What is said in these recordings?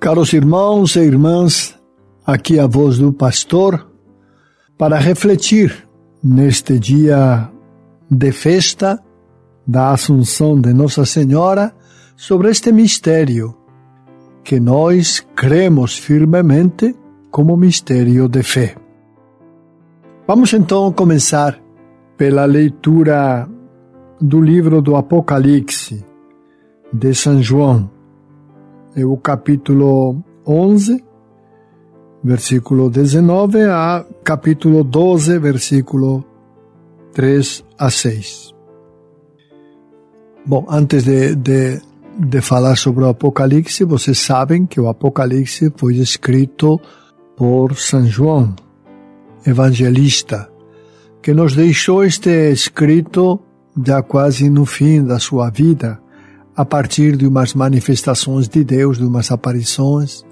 Caros irmãos e irmãs, aqui a voz do pastor para refletir neste dia de festa da Assunção de Nossa Senhora sobre este mistério que nós cremos firmemente como mistério de fé. Vamos então começar pela leitura do livro do Apocalipse de São João, é o capítulo 11, versículo 19 a capítulo 12, versículo 3 a 6. Bom, antes de, de, de falar sobre o Apocalipse, vocês sabem que o Apocalipse foi escrito por São João, evangelista, que nos deixou este escrito já quase no fim da sua vida, a partir de umas manifestações de Deus, de umas aparições,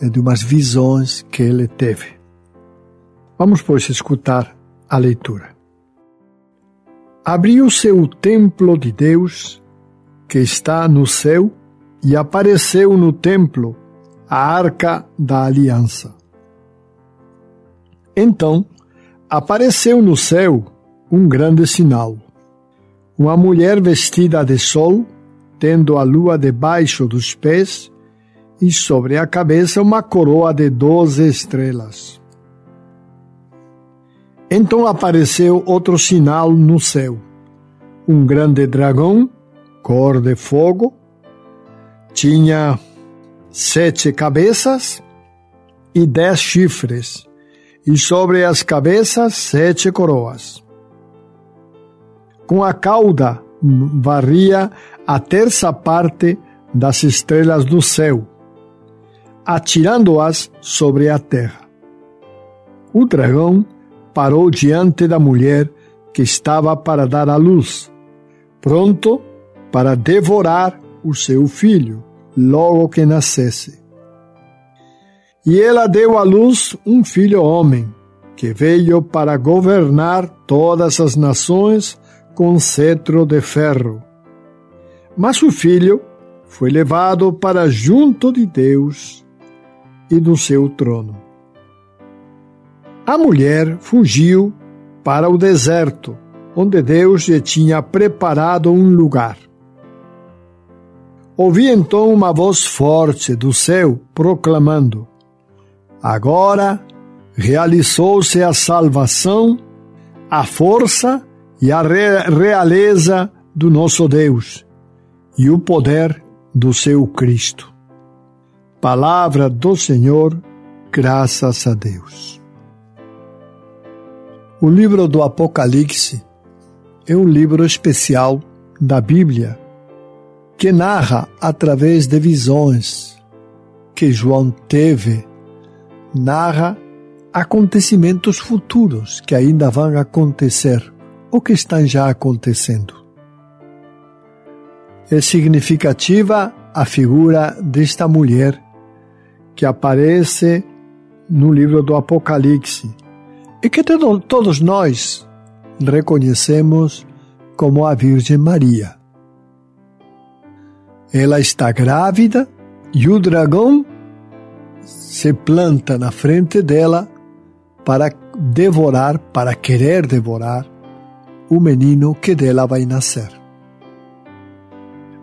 de umas visões que ele teve. Vamos, pois, escutar a leitura. Abriu-se o templo de Deus, que está no céu, e apareceu no templo a arca da aliança. Então, apareceu no céu um grande sinal. Uma mulher vestida de sol, tendo a lua debaixo dos pés, e sobre a cabeça uma coroa de doze estrelas. Então apareceu outro sinal no céu: um grande dragão, cor de fogo, tinha sete cabeças e dez chifres, e sobre as cabeças sete coroas. Com a cauda varria a terça parte das estrelas do céu atirando-as sobre a terra. O dragão parou diante da mulher que estava para dar à luz, pronto para devorar o seu filho logo que nascesse. E ela deu à luz um filho homem, que veio para governar todas as nações com cetro de ferro. Mas o filho foi levado para junto de Deus e do seu trono. A mulher fugiu para o deserto, onde Deus lhe tinha preparado um lugar. Ouvi então uma voz forte do céu proclamando: Agora realizou-se a salvação, a força e a realeza do nosso Deus e o poder do seu Cristo. Palavra do Senhor, graças a Deus. O livro do Apocalipse é um livro especial da Bíblia que narra através de visões que João teve, narra acontecimentos futuros que ainda vão acontecer ou que estão já acontecendo. É significativa a figura desta mulher que aparece no livro do Apocalipse e que todos nós reconhecemos como a Virgem Maria. Ela está grávida e o dragão se planta na frente dela para devorar, para querer devorar o menino que dela vai nascer.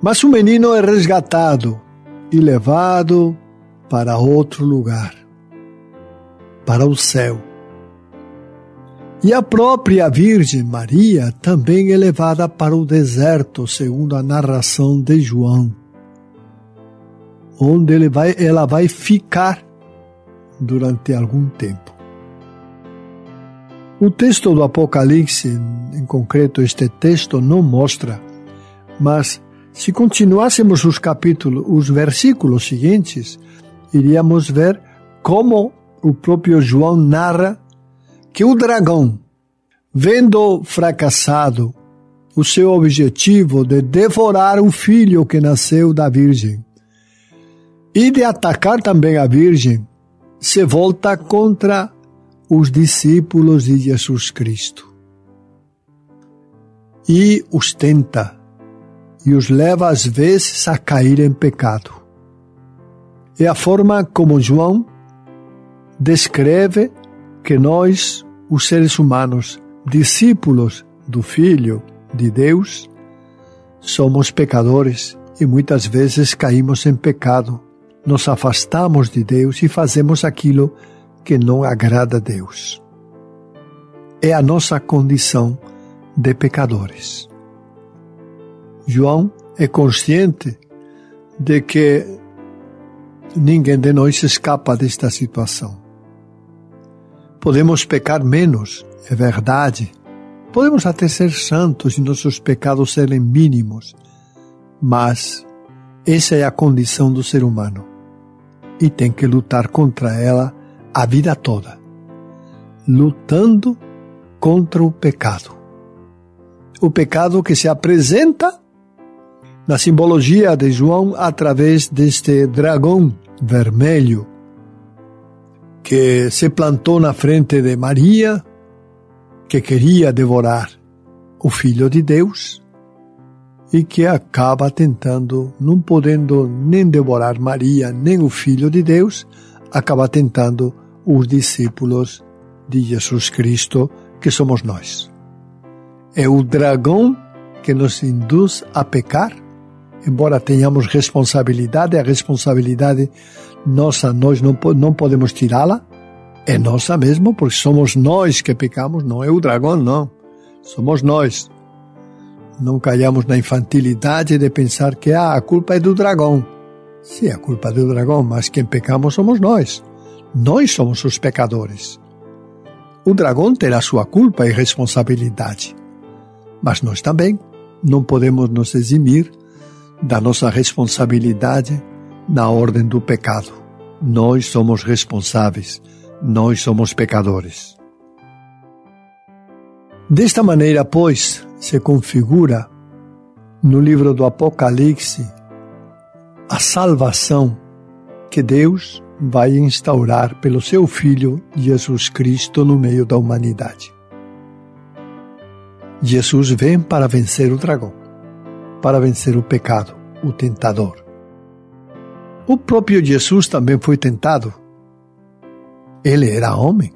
Mas o menino é resgatado e levado para outro lugar, para o céu. E a própria Virgem Maria também é levada para o deserto, segundo a narração de João, onde ele vai, ela vai ficar durante algum tempo. O texto do Apocalipse, em concreto este texto, não mostra, mas se continuássemos os capítulos, os versículos seguintes, iríamos ver como o próprio João narra que o dragão, vendo fracassado o seu objetivo de devorar o filho que nasceu da Virgem e de atacar também a Virgem, se volta contra os discípulos de Jesus Cristo e os tenta e os leva às vezes a cair em pecado. É a forma como João descreve que nós, os seres humanos, discípulos do Filho de Deus, somos pecadores e muitas vezes caímos em pecado. Nos afastamos de Deus e fazemos aquilo que não agrada a Deus. É a nossa condição de pecadores. João é consciente de que ninguém de nós escapa desta situação. Podemos pecar menos, é verdade. Podemos até ser santos e nossos pecados serem mínimos, mas essa é a condição do ser humano e tem que lutar contra ela a vida toda, lutando contra o pecado. O pecado que se apresenta na simbologia de João através deste dragão vermelho que se plantou na frente de Maria, que queria devorar o Filho de Deus e que acaba tentando, não podendo nem devorar Maria nem o Filho de Deus, acaba tentando os discípulos de Jesus Cristo, que somos nós. É o dragão que nos induz a pecar, embora tenhamos responsabilidade, a responsabilidade nossa, nós não, não podemos tirá-la, é nossa mesmo, porque somos nós que pecamos, não é o dragão, não. Somos nós. Não caiamos na infantilidade de pensar que ah, a culpa é do dragão. Sim, a culpa é do dragão, mas quem pecamos somos nós. Nós somos os pecadores. O dragão terá sua culpa e responsabilidade, mas nós também não podemos nos eximir da nossa responsabilidade na ordem do pecado. Nós somos responsáveis, nós somos pecadores. Desta maneira, pois, se configura no livro do Apocalipse a salvação que Deus vai instaurar pelo seu Filho Jesus Cristo no meio da humanidade. Jesus vem para vencer o dragão, para vencer o pecado, o tentador. O próprio Jesus também foi tentado. Ele era homem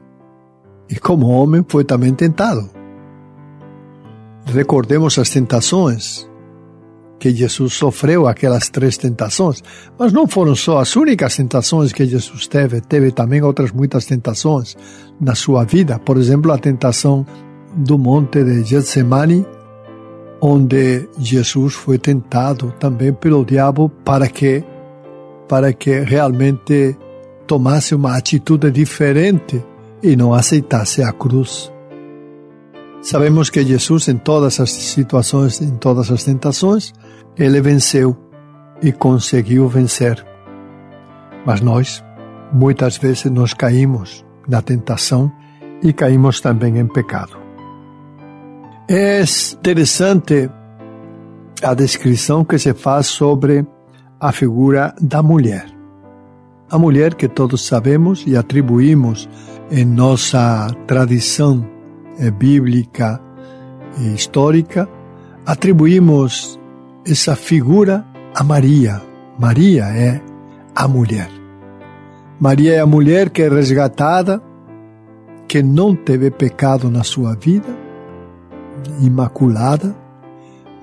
e, como homem, foi também tentado. Recordemos as tentações que Jesus sofreu aquelas três tentações, mas não foram só as únicas tentações que Jesus teve, teve também outras muitas tentações na sua vida. Por exemplo, a tentação do monte de Getsemane, onde Jesus foi tentado também pelo diabo para que para que realmente tomasse uma atitude diferente e não aceitasse a cruz. Sabemos que Jesus, em todas as situações, em todas as tentações, ele venceu e conseguiu vencer. Mas nós, muitas vezes, nós caímos na tentação e caímos também em pecado. É interessante a descrição que se faz sobre a figura da mulher. A mulher que todos sabemos e atribuímos em nossa tradição eh, bíblica e histórica, atribuímos essa figura a Maria. Maria é a mulher. Maria é a mulher que é resgatada, que não teve pecado na sua vida, imaculada.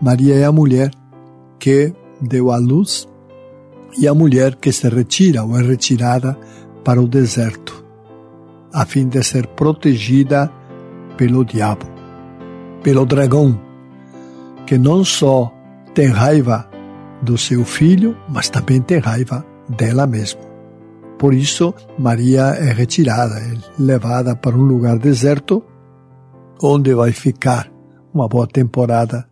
Maria é a mulher que deu à luz e a mulher que se retira ou é retirada para o deserto, a fim de ser protegida pelo diabo, pelo dragão, que não só tem raiva do seu filho, mas também tem raiva dela mesma. Por isso, Maria é retirada, é levada para um lugar deserto, onde vai ficar uma boa temporada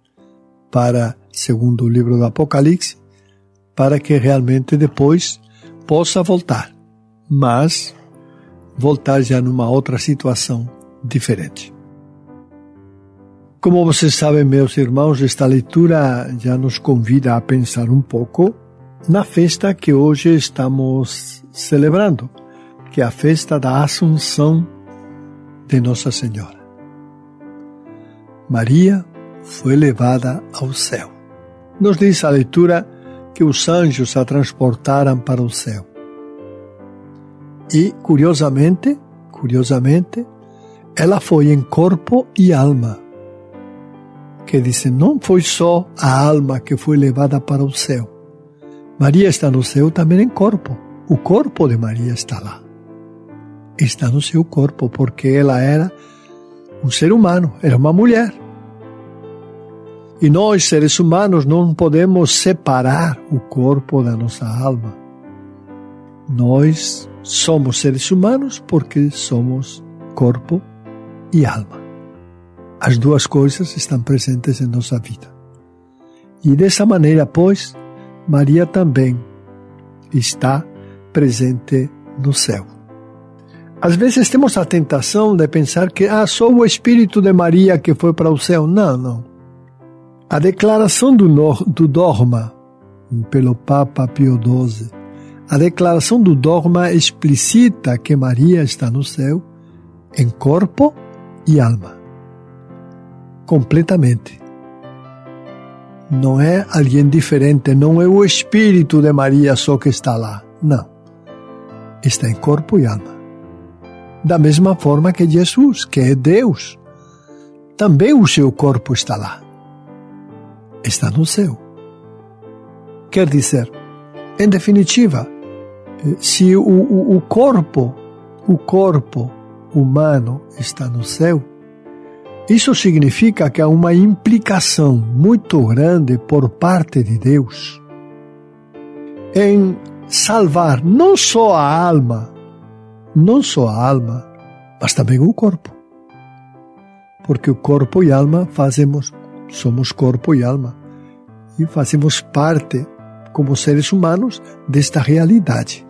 para, segundo o livro do Apocalipse, para que realmente depois possa voltar, mas voltar já numa outra situação diferente. Como vocês sabem, meus irmãos, esta leitura já nos convida a pensar um pouco na festa que hoje estamos celebrando, que é a festa da Assunção de Nossa Senhora. Maria foi levada ao céu. Nos diz a leitura que os anjos a transportaram para o céu. E, curiosamente, curiosamente, ela foi em corpo e alma que diz: não foi só a alma que foi levada para o céu. Maria está no céu também em corpo. O corpo de Maria está lá. Está no seu corpo, porque ela era um ser humano, era uma mulher. E nós, seres humanos, não podemos separar o corpo da nossa alma. Nós somos seres humanos porque somos corpo e alma. As duas coisas estão presentes em nossa vida. E dessa maneira, pois, Maria também está presente no céu. Às vezes temos a tentação de pensar que ah, só o Espírito de Maria que foi para o céu. Não, não. A declaração do, do dogma pelo Papa Pio XII, a declaração do dogma explicita que Maria está no céu em corpo e alma completamente. Não é alguém diferente, não é o Espírito de Maria só que está lá. Não. Está em corpo e alma. Da mesma forma que Jesus, que é Deus, também o seu corpo está lá. Está no céu. Quer dizer, em definitiva, se o, o, o corpo, o corpo humano está no céu, isso significa que há uma implicação muito grande por parte de Deus em salvar não só a alma, não só a alma, mas também o corpo. Porque o corpo e alma fazemos, somos corpo e alma, e fazemos parte, como seres humanos, desta realidade,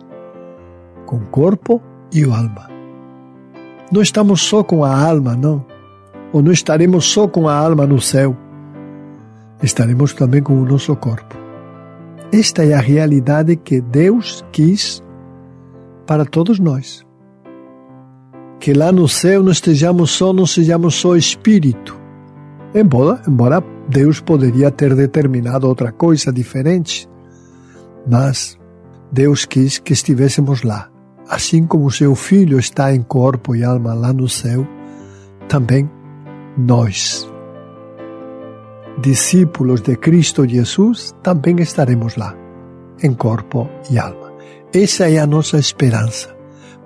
com o corpo e a alma. Não estamos só com a alma, não ou não estaremos só com a alma no céu, estaremos também com o nosso corpo. Esta é a realidade que Deus quis para todos nós. Que lá no céu não estejamos só, não sejamos só espírito. Embora, embora Deus poderia ter determinado outra coisa diferente, mas Deus quis que estivéssemos lá. Assim como seu filho está em corpo e alma lá no céu, também nós, discípulos de Cristo Jesus, também estaremos lá, em corpo e alma. Essa é a nossa esperança.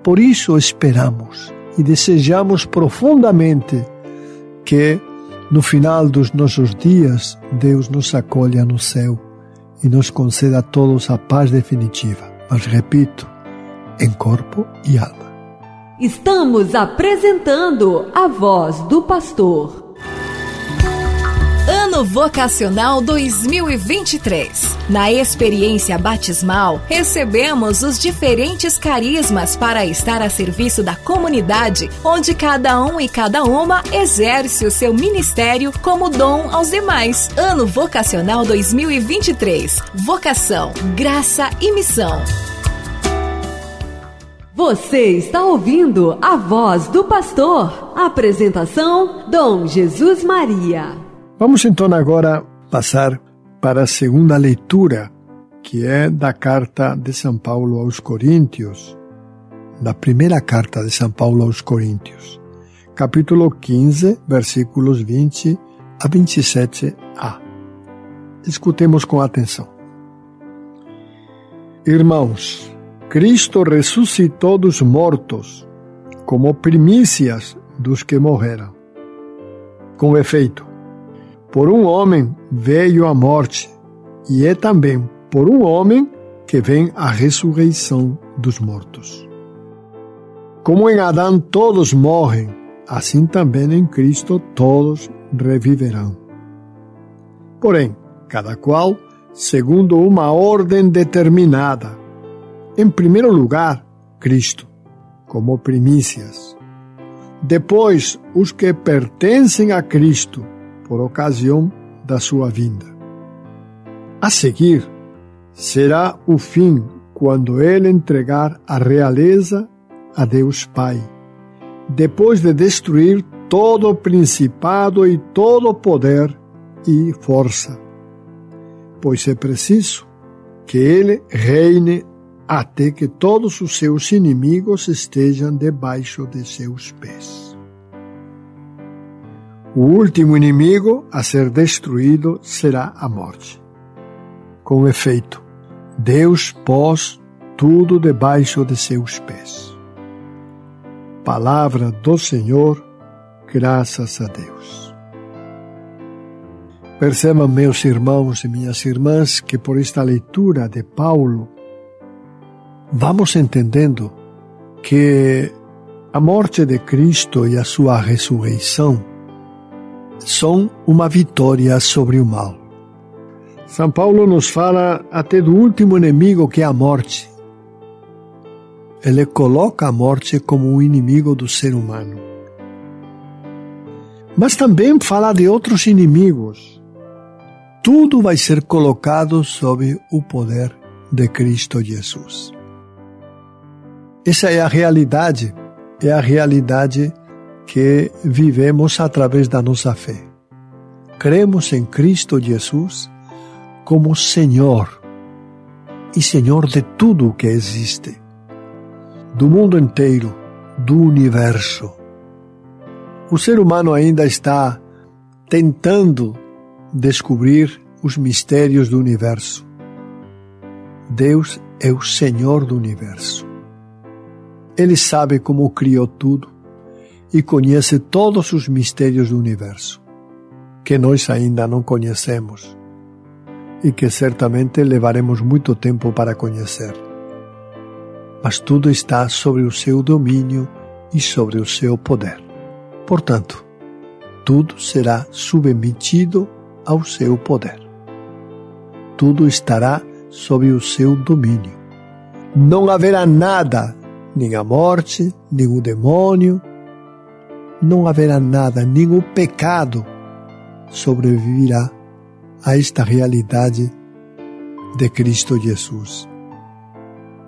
Por isso esperamos e desejamos profundamente que no final dos nossos dias Deus nos acolha no céu e nos conceda a todos a paz definitiva. Mas repito, em corpo e alma. Estamos apresentando a voz do pastor. Ano Vocacional 2023. Na experiência batismal, recebemos os diferentes carismas para estar a serviço da comunidade, onde cada um e cada uma exerce o seu ministério como dom aos demais. Ano Vocacional 2023. Vocação, graça e missão. Você está ouvindo a voz do pastor. Apresentação: Dom Jesus Maria. Vamos então agora passar para a segunda leitura, que é da carta de São Paulo aos Coríntios, da primeira carta de São Paulo aos Coríntios, capítulo 15, versículos 20 a 27a. Escutemos com atenção. Irmãos, Cristo ressuscitou dos mortos, como primícias dos que morreram. Com efeito, por um homem veio a morte, e é também por um homem que vem a ressurreição dos mortos. Como em Adão todos morrem, assim também em Cristo todos reviverão. Porém, cada qual segundo uma ordem determinada. Em primeiro lugar, Cristo, como primícias. Depois, os que pertencem a Cristo, por ocasião da sua vinda. A seguir, será o fim quando ele entregar a realeza a Deus Pai, depois de destruir todo o principado e todo o poder e força. Pois é preciso que ele reine até que todos os seus inimigos estejam debaixo de seus pés. O último inimigo a ser destruído será a morte. Com efeito, Deus pôs tudo debaixo de seus pés. Palavra do Senhor, graças a Deus. Percebam, meus irmãos e minhas irmãs, que por esta leitura de Paulo, vamos entendendo que a morte de Cristo e a sua ressurreição são uma vitória sobre o mal. São Paulo nos fala até do último inimigo que é a morte. Ele coloca a morte como um inimigo do ser humano. Mas também fala de outros inimigos. Tudo vai ser colocado sob o poder de Cristo Jesus. Essa é a realidade, é a realidade que vivemos através da nossa fé. Cremos em Cristo Jesus como Senhor e Senhor de tudo o que existe, do mundo inteiro, do universo. O ser humano ainda está tentando descobrir os mistérios do universo. Deus é o Senhor do universo. Ele sabe como criou tudo e conhece todos os mistérios do universo, que nós ainda não conhecemos e que certamente levaremos muito tempo para conhecer. Mas tudo está sobre o seu domínio e sobre o seu poder. Portanto, tudo será submetido ao seu poder. Tudo estará sob o seu domínio. Não haverá nada nem a morte, nem o demônio, não haverá nada, o pecado sobreviverá a esta realidade de Cristo Jesus.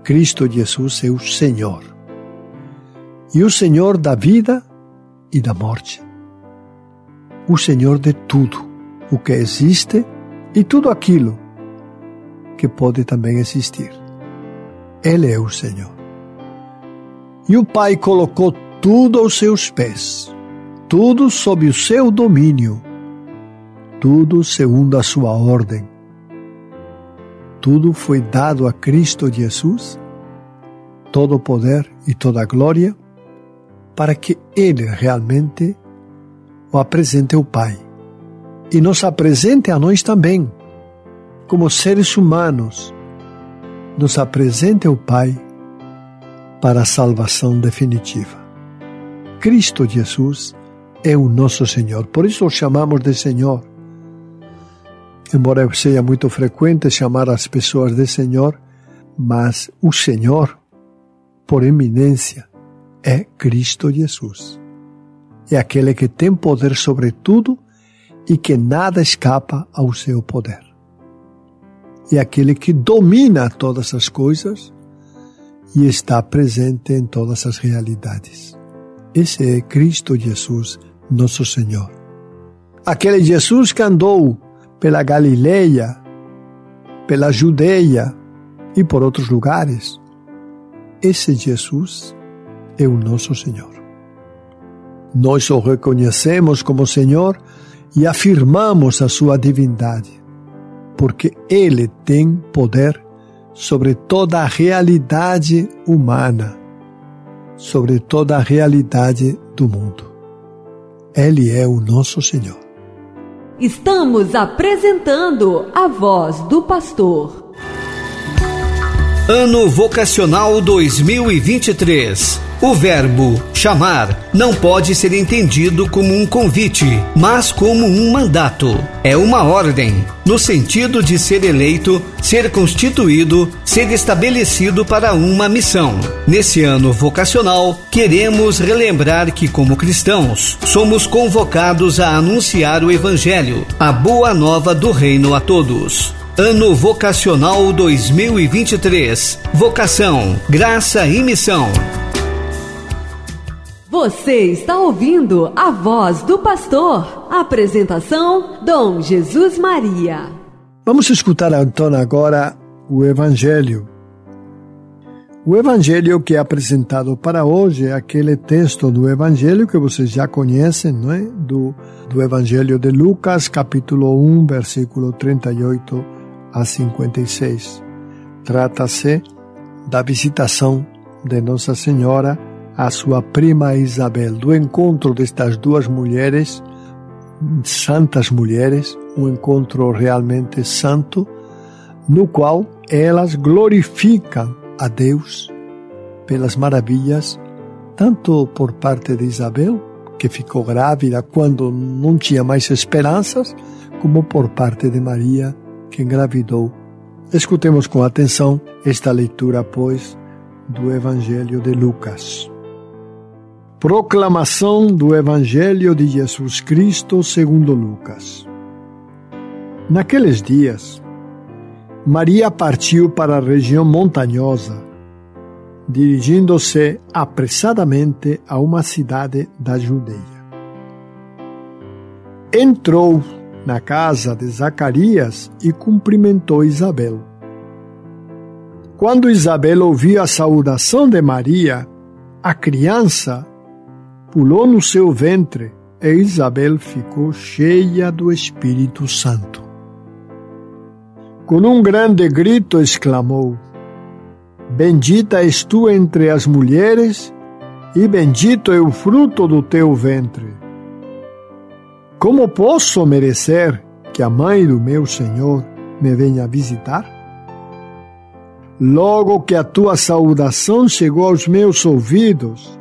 Cristo Jesus é o Senhor. E o Senhor da vida e da morte. O Senhor de tudo o que existe e tudo aquilo que pode também existir. Ele é o Senhor. E o Pai colocou tudo aos seus pés, tudo sob o seu domínio, tudo segundo a sua ordem. Tudo foi dado a Cristo Jesus, todo o poder e toda a glória, para que Ele realmente o apresente ao Pai e nos apresente a nós também, como seres humanos, nos apresente ao Pai para a salvação definitiva. Cristo Jesus é o nosso Senhor, por isso o chamamos de Senhor. Embora seja muito frequente chamar as pessoas de Senhor, mas o Senhor, por eminência, é Cristo Jesus. É aquele que tem poder sobre tudo e que nada escapa ao seu poder. É aquele que domina todas as coisas e está presente em todas as realidades. Esse é Cristo Jesus, nosso Senhor. Aquele Jesus que andou pela Galileia, pela Judeia e por outros lugares. Esse Jesus é o nosso Senhor. Nós o reconhecemos como Senhor e afirmamos a sua divindade, porque Ele tem poder sobre toda a realidade humana, sobre toda a realidade do mundo. Ele é o nosso Senhor. Estamos apresentando a voz do pastor. Ano Vocacional 2023. O verbo chamar não pode ser entendido como um convite, mas como um mandato. É uma ordem, no sentido de ser eleito, ser constituído, ser estabelecido para uma missão. Nesse ano vocacional, queremos relembrar que, como cristãos, somos convocados a anunciar o Evangelho, a boa nova do reino a todos. Ano Vocacional 2023. Vocação, graça e missão. Você está ouvindo a voz do pastor. Apresentação: Dom Jesus Maria. Vamos escutar agora o Evangelho. O Evangelho que é apresentado para hoje é aquele texto do Evangelho que vocês já conhecem, não é? Do, do Evangelho de Lucas, capítulo 1, versículo 38 a 56. Trata-se da visitação de Nossa Senhora à sua prima Isabel, do encontro destas duas mulheres, santas mulheres, um encontro realmente santo, no qual elas glorificam a Deus pelas maravilhas, tanto por parte de Isabel, que ficou grávida quando não tinha mais esperanças, como por parte de Maria, que engravidou. Escutemos com atenção esta leitura, pois, do Evangelho de Lucas. Proclamação do Evangelho de Jesus Cristo segundo Lucas. Naqueles dias, Maria partiu para a região montanhosa, dirigindo-se apressadamente a uma cidade da Judeia. Entrou na casa de Zacarias e cumprimentou Isabel. Quando Isabel ouviu a saudação de Maria, a criança pulou no seu ventre e Isabel ficou cheia do Espírito Santo. Com um grande grito exclamou: Bendita és tu entre as mulheres, e bendito é o fruto do teu ventre. Como posso merecer que a mãe do meu Senhor me venha visitar? Logo que a tua saudação chegou aos meus ouvidos,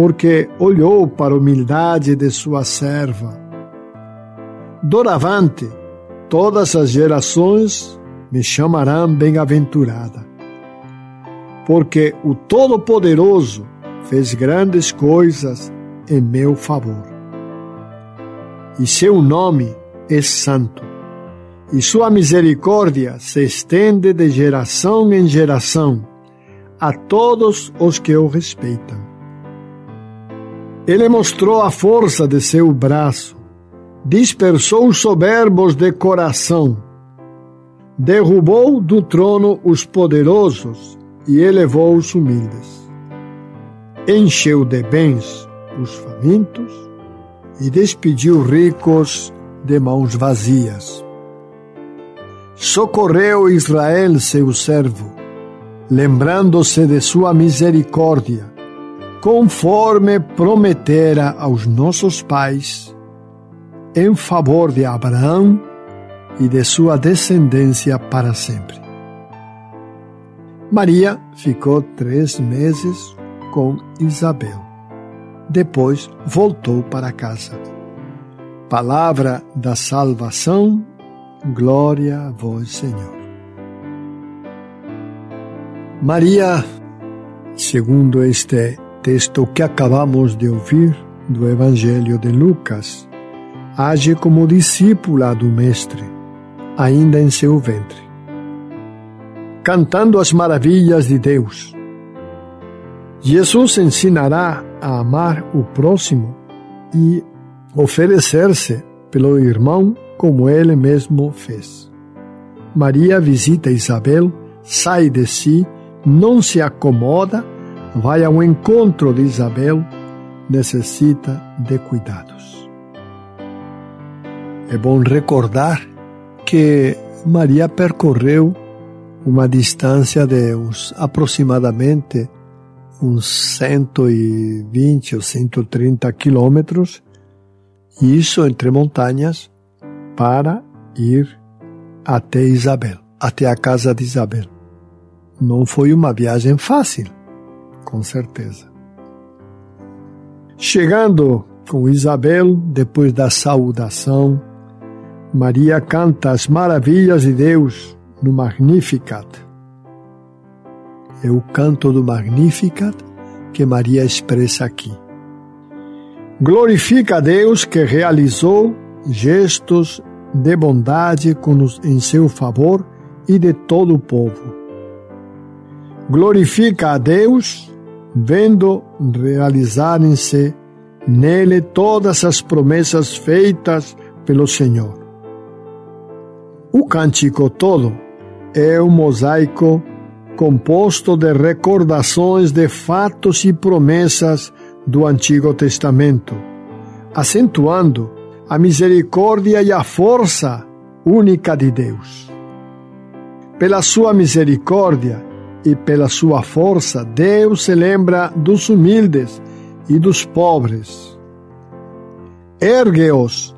porque olhou para a humildade de sua serva. Doravante, todas as gerações me chamarão bem-aventurada, porque o Todo-Poderoso fez grandes coisas em meu favor. E seu nome é santo, e sua misericórdia se estende de geração em geração a todos os que o respeitam. Ele mostrou a força de seu braço, dispersou os soberbos de coração, derrubou do trono os poderosos e elevou os humildes. Encheu de bens os famintos e despediu ricos de mãos vazias. Socorreu Israel, seu servo, lembrando-se de sua misericórdia, conforme prometera aos nossos pais, em favor de Abraão e de sua descendência para sempre. Maria ficou três meses com Isabel. Depois voltou para casa. Palavra da salvação, glória a vós, Senhor. Maria, segundo este texto que acabamos de ouvir do Evangelho de Lucas, age como discípula do Mestre, ainda em seu ventre, cantando as maravilhas de Deus. Jesus ensinará a amar o próximo e oferecer-se pelo irmão como ele mesmo fez. Maria visita Isabel, sai de si não se acomoda, vai ao encontro de Isabel, necessita de cuidados. É bom recordar que Maria percorreu uma distância de uns aproximadamente uns 120 ou 130 quilômetros, isso entre montanhas, para ir até Isabel, até a casa de Isabel. Não foi uma viagem fácil, com certeza. Chegando com Isabel, depois da saudação, Maria canta as maravilhas de Deus no Magnificat. É o canto do Magnificat que Maria expressa aqui. Glorifica a Deus que realizou gestos de bondade em seu favor e de todo o povo. Glorifica a Deus, vendo realizarem-se nele todas as promessas feitas pelo Senhor. O cântico todo é um mosaico composto de recordações de fatos e promessas do Antigo Testamento, acentuando a misericórdia e a força única de Deus. Pela sua misericórdia e pela sua força, Deus se lembra dos humildes e dos pobres. Ergue-os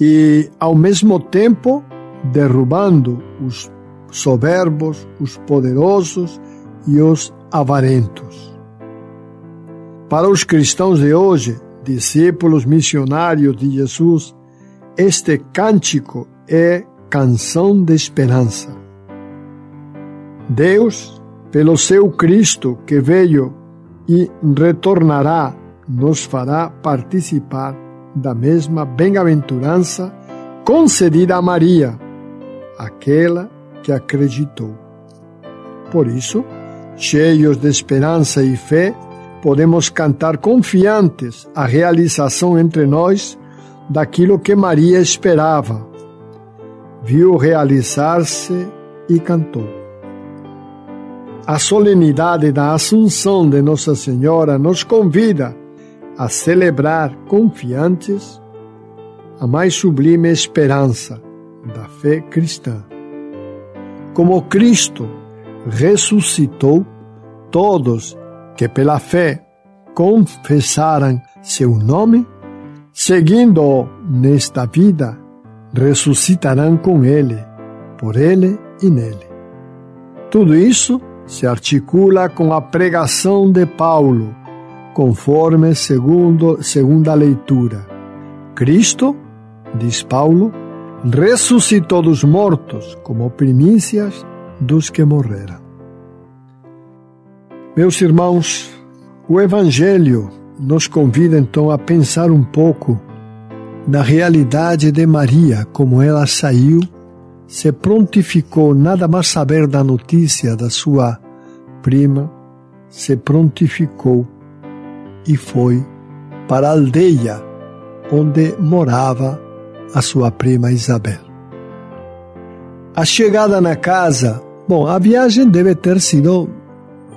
e, ao mesmo tempo, derrubando os soberbos, os poderosos e os avarentos. Para os cristãos de hoje, discípulos missionários de Jesus, este cântico é canção de esperança. Deus, pelo seu Cristo que veio e retornará, nos fará participar da mesma bem-aventurança concedida a Maria, aquela que acreditou. Por isso, cheios de esperança e fé, podemos cantar confiantes a realização entre nós daquilo que Maria esperava. Viu realizar-se e cantou. A solenidade da Assunção de Nossa Senhora nos convida a celebrar confiantes a mais sublime esperança da fé cristã. Como Cristo ressuscitou, todos que pela fé confessaram seu nome, seguindo-o nesta vida, ressuscitarão com ele, por ele e nele. Tudo isso se articula com a pregação de Paulo, conforme segundo segunda leitura. Cristo, diz Paulo, ressuscitou dos mortos como primícias dos que morreram. Meus irmãos, o Evangelho nos convida então a pensar um pouco na realidade de Maria, como ela saiu, se prontificou, nada mais saber da notícia da sua prima, se prontificou e foi para a aldeia onde morava a sua prima Isabel. A chegada na casa, bom, a viagem deve ter sido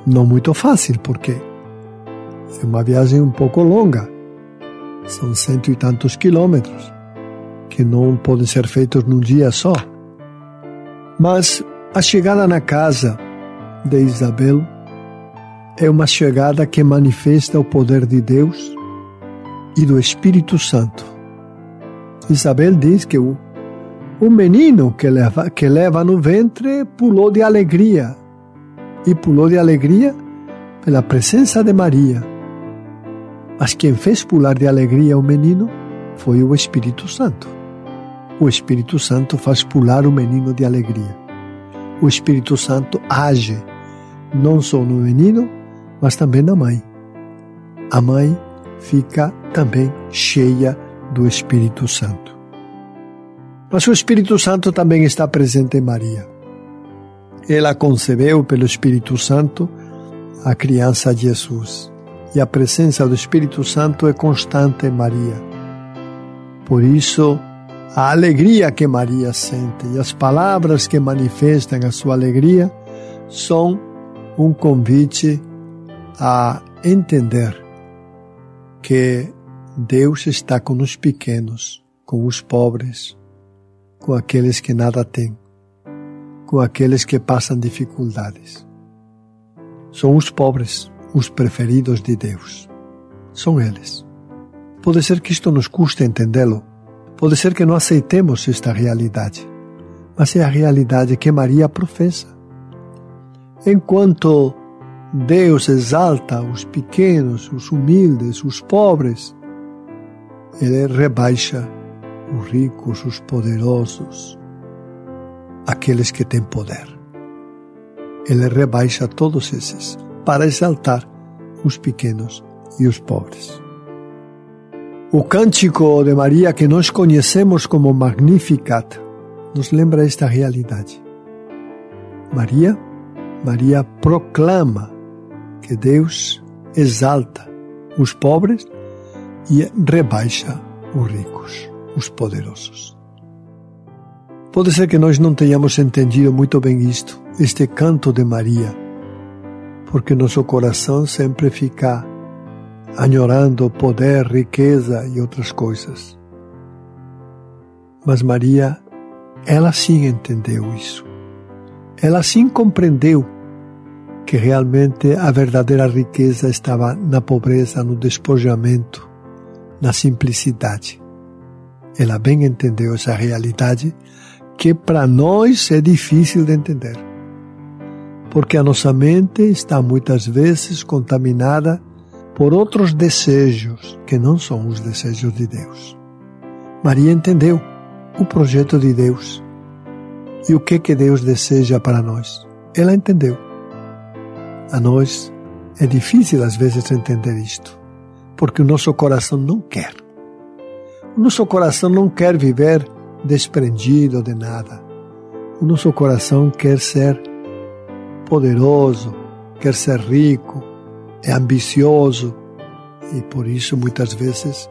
não muito fácil, porque é uma viagem um pouco longa. São cento e tantos quilômetros que não podem ser feitos num dia só. Mas a chegada na casa de Isabel é uma chegada que manifesta o poder de Deus e do Espírito Santo. Isabel diz que o, o menino que leva, que leva no ventre pulou de alegria. E pulou de alegria pela presença de Maria. Mas quem fez pular de alegria o menino foi o Espírito Santo. O Espírito Santo faz pular o menino de alegria. O Espírito Santo age não só no menino, mas também na mãe. A mãe fica também cheia do Espírito Santo. Mas o Espírito Santo também está presente em Maria. Ela concebeu pelo Espírito Santo a criança Jesus. E a presença do Espírito Santo é constante em Maria. Por isso, a alegria que Maria sente e as palavras que manifestam a sua alegria são um convite a entender que Deus está com os pequenos, com os pobres, com aqueles que nada têm, com aqueles que passam dificuldades. São os pobres, os preferidos de Deus. São eles. Pode ser que isto nos custe entendê-lo, pode ser que não aceitemos esta realidade, mas é a realidade que Maria professa. Enquanto Deus exalta os pequenos, os humildes, os pobres, Ele rebaixa os ricos, os poderosos, aqueles que têm poder. Ele rebaixa todos esses para exaltar os pequenos e os pobres. O cântico de Maria que nós conhecemos como Magnificat nos lembra esta realidade. Maria, Maria proclama que Deus exalta os pobres e rebaixa os ricos, os poderosos. Pode ser que nós não tenhamos entendido muito bem isto, este canto de Maria, porque nosso coração sempre fica añorando poder, riqueza e outras coisas. Mas Maria, ela sim entendeu isso. Ela sim compreendeu que realmente a verdadeira riqueza estava na pobreza, no despojamento, na simplicidade. Ela bem entendeu essa realidade que para nós é difícil de entender. Porque a nossa mente está muitas vezes contaminada por outros desejos que não são os desejos de Deus. Maria entendeu o projeto de Deus e o que que Deus deseja para nós. Ela entendeu. A nós é difícil às vezes entender isto, porque o nosso coração não quer. O nosso coração não quer viver desprendido de nada. O nosso coração quer ser poderoso, quer ser rico, é ambicioso e por isso muitas vezes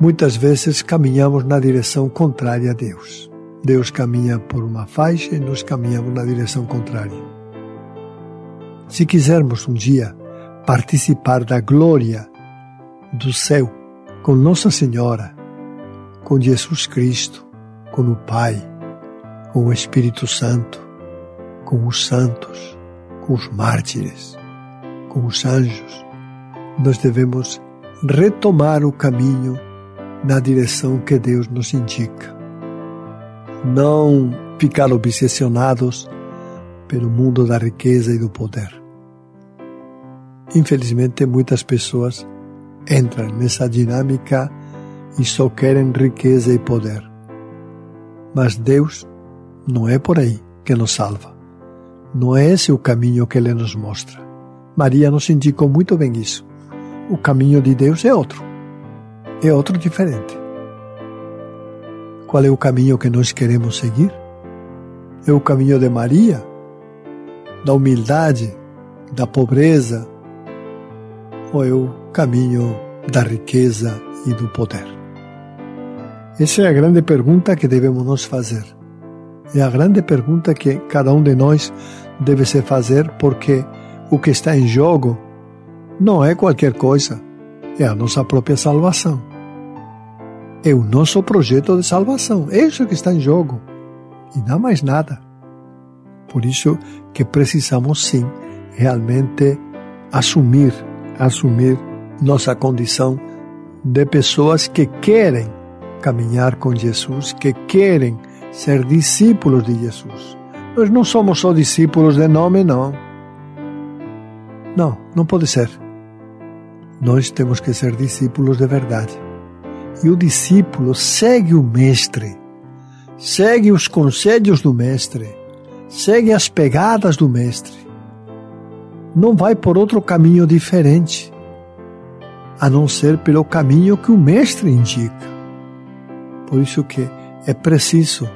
muitas vezes caminhamos na direção contrária a Deus. Deus caminha por uma faixa e nós caminhamos na direção contrária. Se quisermos um dia participar da glória do céu com Nossa Senhora, com Jesus Cristo, com o Pai, com o Espírito Santo, com os santos, com os mártires, com os anjos, nós devemos retomar o caminho na direção que Deus nos indica. Não ficar obsessionados pelo mundo da riqueza e do poder. Infelizmente, muitas pessoas entram nessa dinâmica e só querem riqueza e poder. Mas Deus não é por aí que nos salva. Não é esse o caminho que Ele nos mostra. Maria nos indicou muito bem isso. O caminho de Deus é outro. É outro diferente. Qual é o caminho que nós queremos seguir? É o caminho de Maria, da humildade, da pobreza, ou é o caminho da riqueza e do poder? Essa é a grande pergunta que devemos nos fazer. É a grande pergunta que cada um de nós deve se fazer, porque o que está em jogo não é qualquer coisa, é a nossa própria salvação. É o nosso projeto de salvação, é isso que está em jogo e não mais nada. Por isso que precisamos sim realmente assumir, assumir nossa condição de pessoas que querem caminhar com Jesus, que querem ser discípulos de Jesus. Nós não somos só discípulos de nome, não. Não, não pode ser. Nós temos que ser discípulos de verdade. E o discípulo segue o Mestre, segue os conselhos do Mestre, segue as pegadas do Mestre. Não vai por outro caminho diferente, a não ser pelo caminho que o Mestre indica. Por isso que é preciso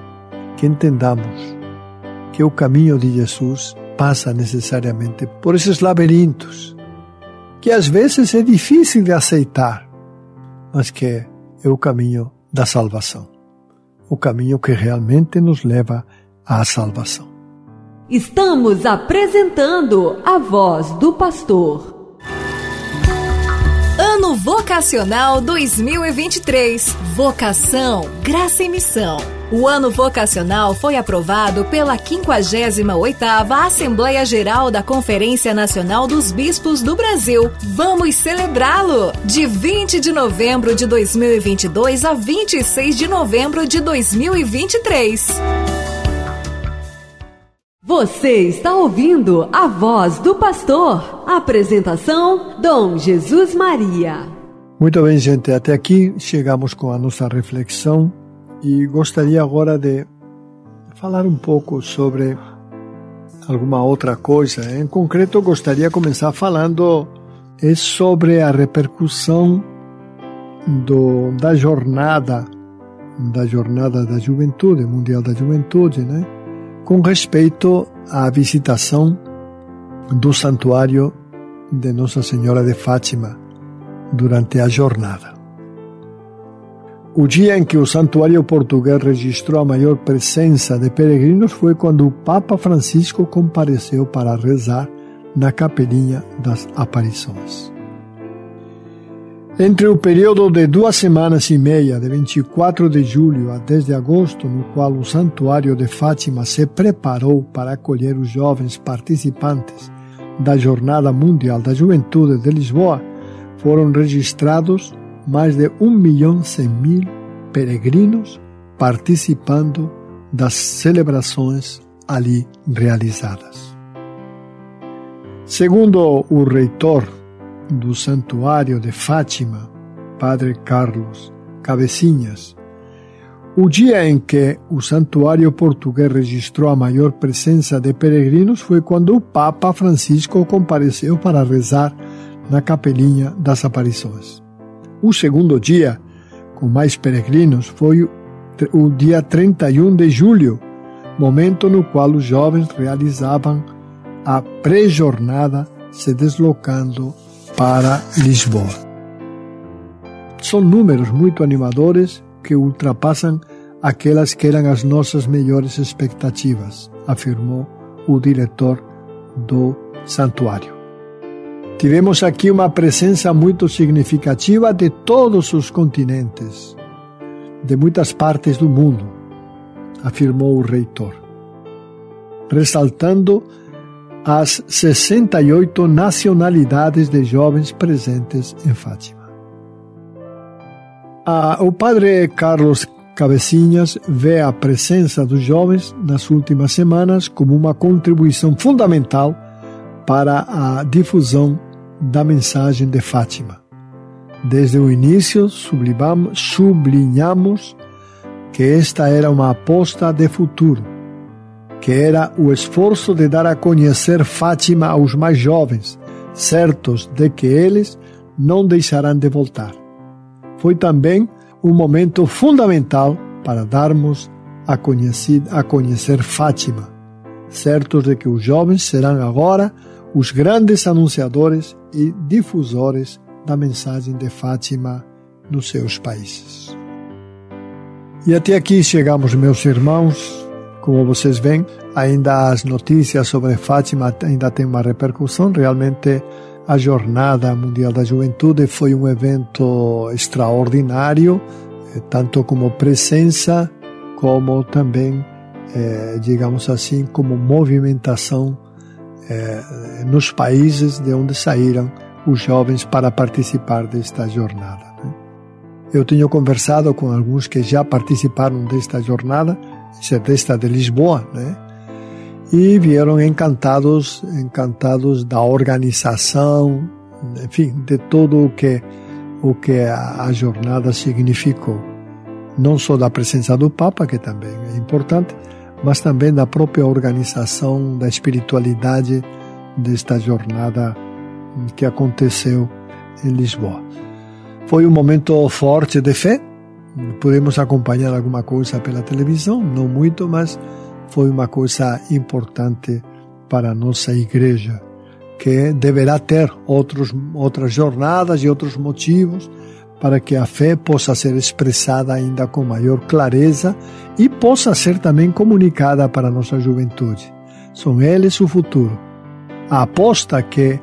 que entendamos que o caminho de Jesus passa necessariamente por esses labirintos, que às vezes é difícil de aceitar, mas que é o caminho da salvação, o caminho que realmente nos leva à salvação. Estamos apresentando a voz do pastor. Vocacional 2023. Vocação, graça e missão. O ano vocacional foi aprovado pela 58ª Assembleia Geral da Conferência Nacional dos Bispos do Brasil. Vamos celebrá-lo! De 20 de novembro de 2022 a 26 de novembro de 2023. Você está ouvindo a voz do pastor. Apresentação: Dom Jesus Maria. Muito bem, gente. Até aqui chegamos com a nossa reflexão e gostaria agora de falar um pouco sobre alguma outra coisa. Em concreto, gostaria de começar falando é sobre a repercussão do, da jornada da jornada da juventude, mundial da juventude, né? Com respeito à visitação do santuário de Nossa Senhora de Fátima durante a jornada. O dia em que o santuário português registrou a maior presença de peregrinos foi quando o Papa Francisco compareceu para rezar na Capelinha das Aparições. Entre o período de duas semanas e meia, de 24 de julho a 10 de agosto, no qual o Santuário de Fátima se preparou para acolher os jovens participantes da Jornada Mundial da Juventude de Lisboa, foram registrados mais de 1 milhão 100 mil peregrinos participando das celebrações ali realizadas. Segundo o reitor do Santuário de Fátima, Padre Carlos Cabecinhas. O dia em que o santuário português registrou a maior presença de peregrinos foi quando o Papa Francisco compareceu para rezar na Capelinha das Aparições. O segundo dia, com mais peregrinos, foi o dia 31 de julho, momento no qual os jovens realizavam a pré-jornada se deslocando para Lisboa. São números muito animadores que ultrapassam aquelas que eram as nossas melhores expectativas, afirmou o diretor do santuário. Tivemos aqui uma presença muito significativa de todos os continentes, de muitas partes do mundo, afirmou o reitor, ressaltando as 68 nacionalidades de jovens presentes em Fátima. Ah, o padre Carlos Cabecinhas vê a presença dos jovens nas últimas semanas como uma contribuição fundamental para a difusão da mensagem de Fátima. Desde o início, sublinhamos que esta era uma aposta de futuro que era o esforço de dar a conhecer Fátima aos mais jovens, certos de que eles não deixarão de voltar. Foi também um momento fundamental para darmos a conhecer, a conhecer Fátima, certos de que os jovens serão agora os grandes anunciadores e difusores da mensagem de Fátima nos seus países. E até aqui chegamos, meus irmãos, como vocês veem, ainda as notícias sobre Fátima ainda têm uma repercussão. Realmente, a Jornada Mundial da Juventude foi um evento extraordinário, eh, tanto como presença, como também, eh, digamos assim, como movimentação eh, nos países de onde saíram os jovens para participar desta jornada. Né? Eu tenho conversado com alguns que já participaram desta jornada desta de Lisboa, né? E vieram encantados, encantados da organização, enfim, de tudo o que o que a jornada significou. Não só da presença do Papa, que também é importante, mas também da própria organização, da espiritualidade desta jornada que aconteceu em Lisboa. Foi um momento forte de fé, Podemos acompanhar alguma coisa pela televisão, não muito, mas foi uma coisa importante para a nossa igreja, que deverá ter outros, outras jornadas e outros motivos para que a fé possa ser expressada ainda com maior clareza e possa ser também comunicada para a nossa juventude. São eles o futuro. A aposta que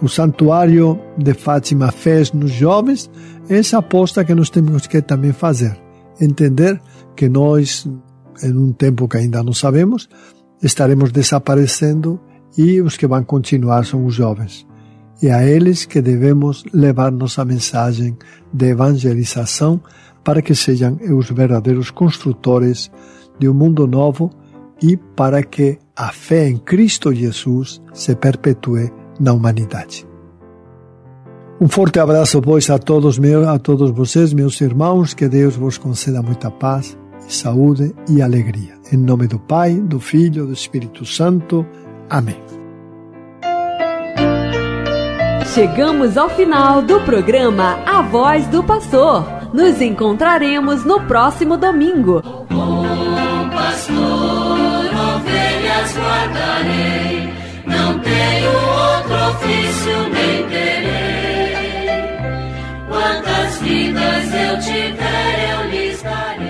o santuário de Fátima fez nos jovens essa aposta que nós temos que também fazer. Entender que nós, em um tempo que ainda não sabemos, estaremos desaparecendo e os que vão continuar são os jovens. E a eles que devemos levar nossa mensagem de evangelização para que sejam os verdadeiros construtores de um mundo novo e para que a fé em Cristo Jesus se perpetue na humanidade. Um forte abraço, pois, a todos, meus, a todos vocês, meus irmãos, que Deus vos conceda muita paz, saúde e alegria. Em nome do Pai, do Filho e do Espírito Santo. Amém. Chegamos ao final do programa A Voz do Pastor. Nos encontraremos no próximo domingo. Bom pastor, ovelhas guardarei, não tenho ofício me interei. Quantas vidas eu tiver, eu lhes darei.